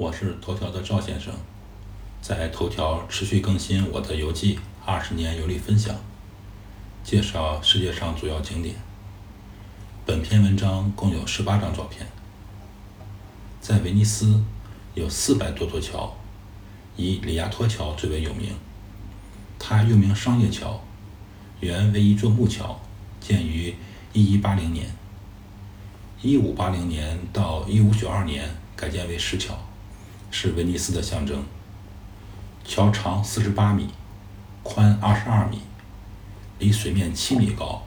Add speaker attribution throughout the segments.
Speaker 1: 我是头条的赵先生，在头条持续更新我的游记二十年游历分享，介绍世界上主要景点。本篇文章共有十八张照片。在威尼斯有四百多座桥，以里亚托桥最为有名。它又名商业桥，原为一座木桥，建于一一八零年。一五八零年到一五九二年改建为石桥，是威尼斯的象征。桥长四十八米，宽二十二米，离水面七米高。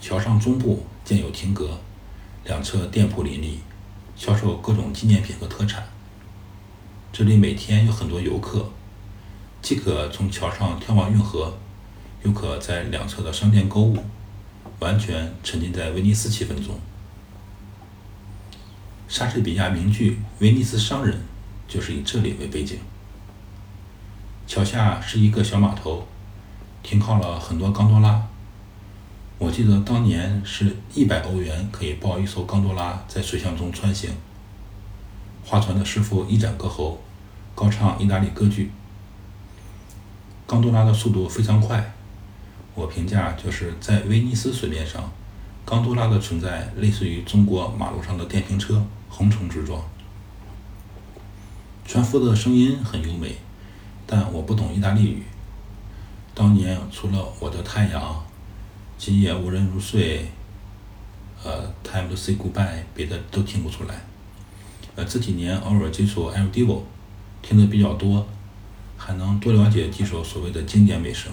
Speaker 1: 桥上中部建有亭阁，两侧店铺林立，销售各种纪念品和特产。这里每天有很多游客，既可从桥上眺望运河，又可在两侧的商店购物，完全沉浸在威尼斯气氛中。莎士比亚名剧《威尼斯商人》就是以这里为背景。桥下是一个小码头，停靠了很多冈多拉。我记得当年是一百欧元可以包一艘冈多拉在水巷中穿行。划船的师傅一展歌喉，高唱意大利歌剧。冈多拉的速度非常快，我评价就是在威尼斯水面上。冈多拉的存在类似于中国马路上的电瓶车，横冲直撞。船夫的声音很优美，但我不懂意大利语。当年除了我的太阳，今夜无人入睡，呃，Time to say goodbye，别的都听不出来。呃，这几年偶尔接触 El Divo，听得比较多，还能多了解几首所谓的经典美声。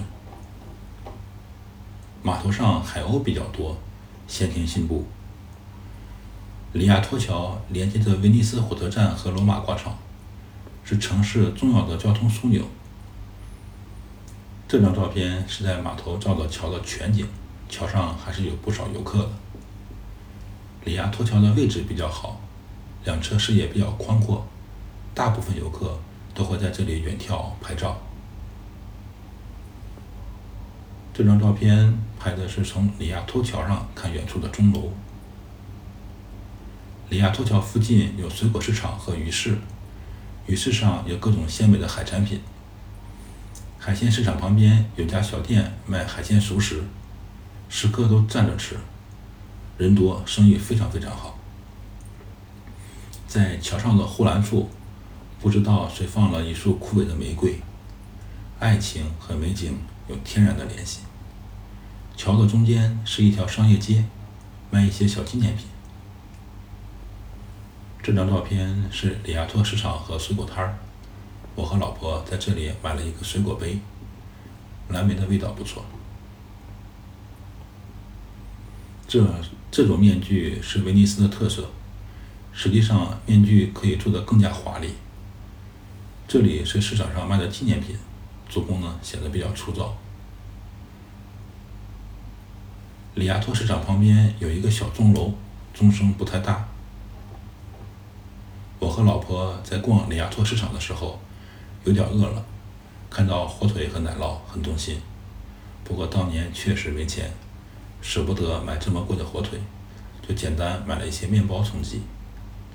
Speaker 1: 码头上海鸥比较多。先天信步。里亚托桥连接着威尼斯火车站和罗马广场，是城市重要的交通枢纽。这张照片是在码头照的桥的全景，桥上还是有不少游客的。里亚托桥的位置比较好，两侧视野比较宽阔，大部分游客都会在这里远眺拍照。这张照片拍的是从里亚托桥上看远处的钟楼。里亚托桥附近有水果市场和鱼市，鱼市上有各种鲜美的海产品。海鲜市场旁边有家小店卖海鲜熟食，食客都站着吃，人多，生意非常非常好。在桥上的护栏处，不知道谁放了一束枯萎的玫瑰，爱情和美景。有天然的联系。桥的中间是一条商业街，卖一些小纪念品。这张照片是里亚托市场和水果摊儿，我和老婆在这里买了一个水果杯，蓝莓的味道不错。这这种面具是威尼斯的特色，实际上面具可以做得更加华丽。这里是市场上卖的纪念品。做工呢显得比较粗糙。里亚托市场旁边有一个小钟楼，钟声不太大。我和老婆在逛里亚托市场的时候，有点饿了，看到火腿和奶酪很动心。不过当年确实没钱，舍不得买这么贵的火腿，就简单买了一些面包充饥。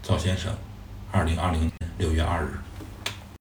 Speaker 1: 赵先生，二零二零年六月二日。